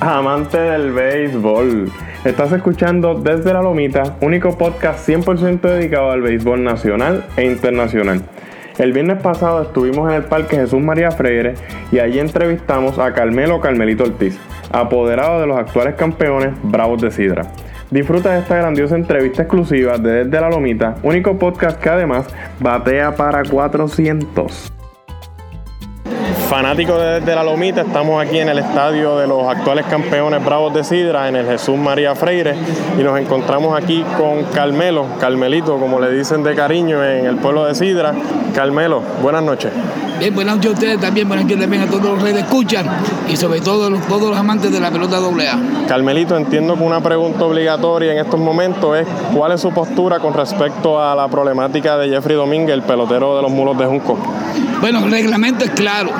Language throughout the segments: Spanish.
Amante del béisbol, estás escuchando Desde la Lomita, único podcast 100% dedicado al béisbol nacional e internacional. El viernes pasado estuvimos en el Parque Jesús María Freire y allí entrevistamos a Carmelo Carmelito Ortiz, apoderado de los actuales campeones Bravos de Sidra. Disfruta de esta grandiosa entrevista exclusiva de Desde la Lomita, único podcast que además batea para 400 fanáticos de, de, la Lomita, estamos aquí en el estadio de los actuales campeones Bravos de Sidra, en el Jesús María Freire, y nos encontramos aquí con Carmelo, Carmelito, como le dicen de cariño en el pueblo de Sidra. Carmelo, buenas noches. Bien, buenas noches a ustedes también, buenas noches también a todos los reyes de escuchan y sobre todo los, todos los amantes de la pelota AA. Carmelito, entiendo que una pregunta obligatoria en estos momentos es cuál es su postura con respecto a la problemática de Jeffrey Domínguez, el pelotero de los mulos de Junco. Bueno, el reglamento es claro.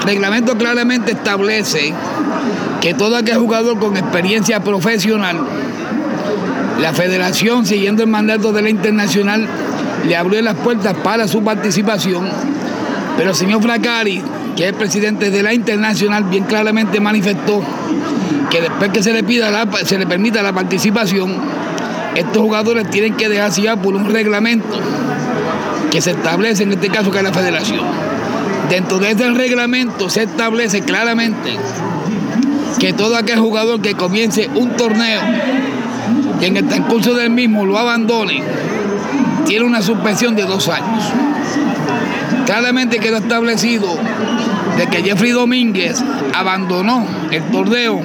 El reglamento claramente establece que todo aquel jugador con experiencia profesional, la federación, siguiendo el mandato de la internacional, le abrió las puertas para su participación, pero el señor Fracari, que es presidente de la internacional, bien claramente manifestó que después que se le, pida la, se le permita la participación, estos jugadores tienen que dejarse ya por un reglamento que se establece en este caso que es la federación. Dentro de ese reglamento se establece claramente que todo aquel jugador que comience un torneo y en el transcurso del mismo lo abandone, tiene una suspensión de dos años. Claramente quedó establecido de que Jeffrey Domínguez abandonó el torneo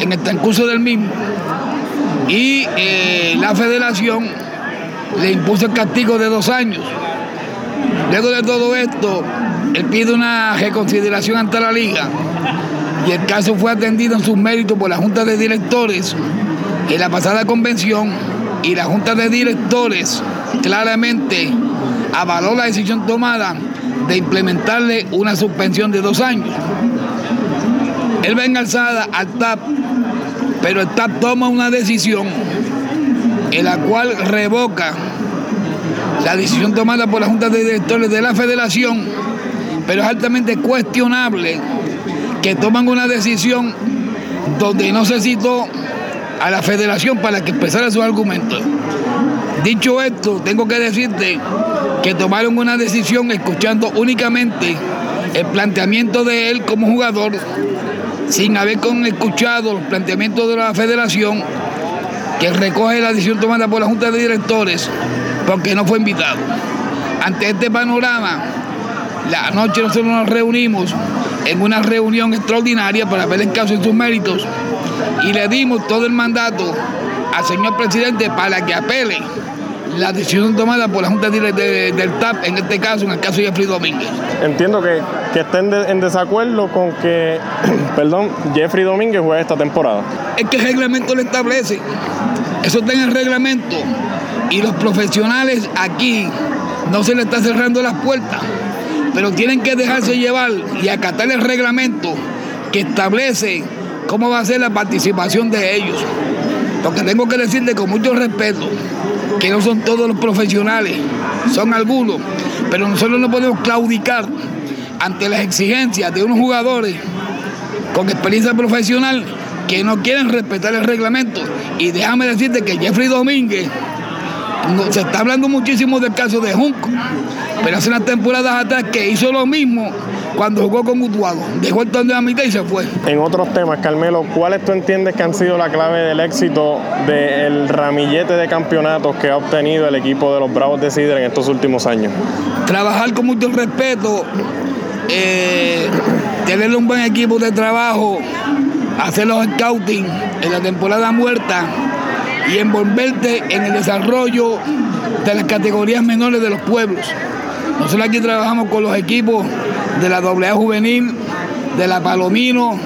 en el transcurso del mismo y eh, la federación le impuso el castigo de dos años. Luego de todo esto, él pide una reconsideración ante la liga y el caso fue atendido en sus méritos por la Junta de Directores en la pasada convención y la Junta de Directores claramente avaló la decisión tomada de implementarle una suspensión de dos años. Él va en alzada al TAP, pero el TAP toma una decisión en la cual revoca la decisión tomada por la Junta de Directores de la Federación, pero es altamente cuestionable que toman una decisión donde no se citó a la Federación para que expresara sus argumentos. Dicho esto, tengo que decirte que tomaron una decisión escuchando únicamente el planteamiento de él como jugador, sin haber escuchado los planteamientos de la Federación, que recoge la decisión tomada por la Junta de Directores porque no fue invitado. Ante este panorama, la noche nosotros nos reunimos en una reunión extraordinaria para ver el caso en sus méritos y le dimos todo el mandato al señor presidente para que apele la decisión tomada por la Junta de, de, del TAP, en este caso, en el caso de Jeffrey Domínguez. Entiendo que, que estén de, en desacuerdo con que, perdón, Jeffrey Domínguez juegue esta temporada. Es que el reglamento lo establece. Eso está en el reglamento. Y los profesionales aquí no se les está cerrando las puertas, pero tienen que dejarse llevar y acatar el reglamento que establece cómo va a ser la participación de ellos. Porque tengo que decirle con mucho respeto que no son todos los profesionales, son algunos, pero nosotros no podemos claudicar ante las exigencias de unos jugadores con experiencia profesional que no quieren respetar el reglamento. Y déjame decirte que Jeffrey Domínguez se está hablando muchísimo del caso de Junco, pero hace unas temporadas atrás que hizo lo mismo cuando jugó con Utuado. Dejó el torneo a mitad y se fue. En otros temas, Carmelo, ¿cuáles tú entiendes que han sido la clave del éxito del ramillete de campeonatos que ha obtenido el equipo de los Bravos de Sidra en estos últimos años? Trabajar con mucho respeto, eh, tener un buen equipo de trabajo, hacer los scouting en la temporada muerta y envolverte en el desarrollo de las categorías menores de los pueblos. Nosotros aquí trabajamos con los equipos de la AA Juvenil, de la Palomino,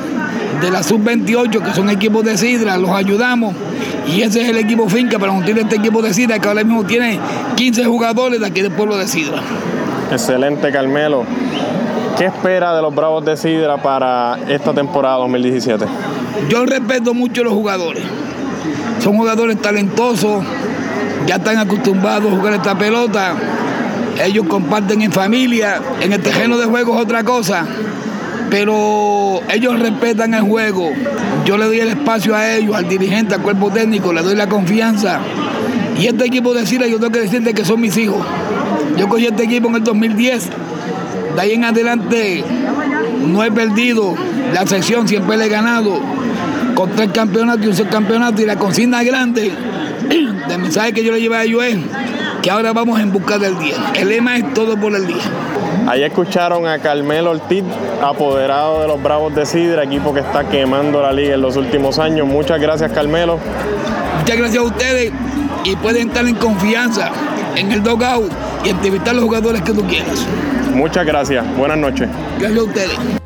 de la Sub-28, que son equipos de Sidra, los ayudamos. Y ese es el equipo Finca para montar este equipo de Sidra, que ahora mismo tiene 15 jugadores de aquí del pueblo de Sidra. Excelente, Carmelo. ¿Qué espera de los Bravos de Sidra para esta temporada 2017? Yo respeto mucho a los jugadores. Son jugadores talentosos, ya están acostumbrados a jugar esta pelota. Ellos comparten en familia, en el terreno de juego es otra cosa. pero ellos respetan el juego. Yo le doy el espacio a ellos, al dirigente, al cuerpo técnico, le doy la confianza. Y este equipo decirle, yo tengo que decirle que son mis hijos. Yo cogí este equipo en el 2010. De ahí en adelante no he perdido la sección, siempre le he ganado con tres campeonatos y un subcampeonato. Y la consigna grande del mensaje que yo le llevé a ellos es que ahora vamos en busca del día. El lema es todo por el día. Ahí escucharon a Carmelo Ortiz, apoderado de los Bravos de Sidra, equipo que está quemando la liga en los últimos años. Muchas gracias, Carmelo. Muchas gracias a ustedes y pueden estar en confianza en el dogout y entrevistar a los jugadores que tú quieras. Muchas gracias. Buenas noches. Gracias a ustedes.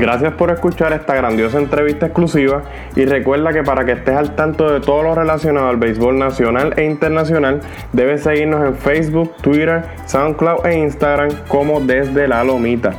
Gracias por escuchar esta grandiosa entrevista exclusiva y recuerda que para que estés al tanto de todo lo relacionado al béisbol nacional e internacional, debes seguirnos en Facebook, Twitter, SoundCloud e Instagram como desde la lomita.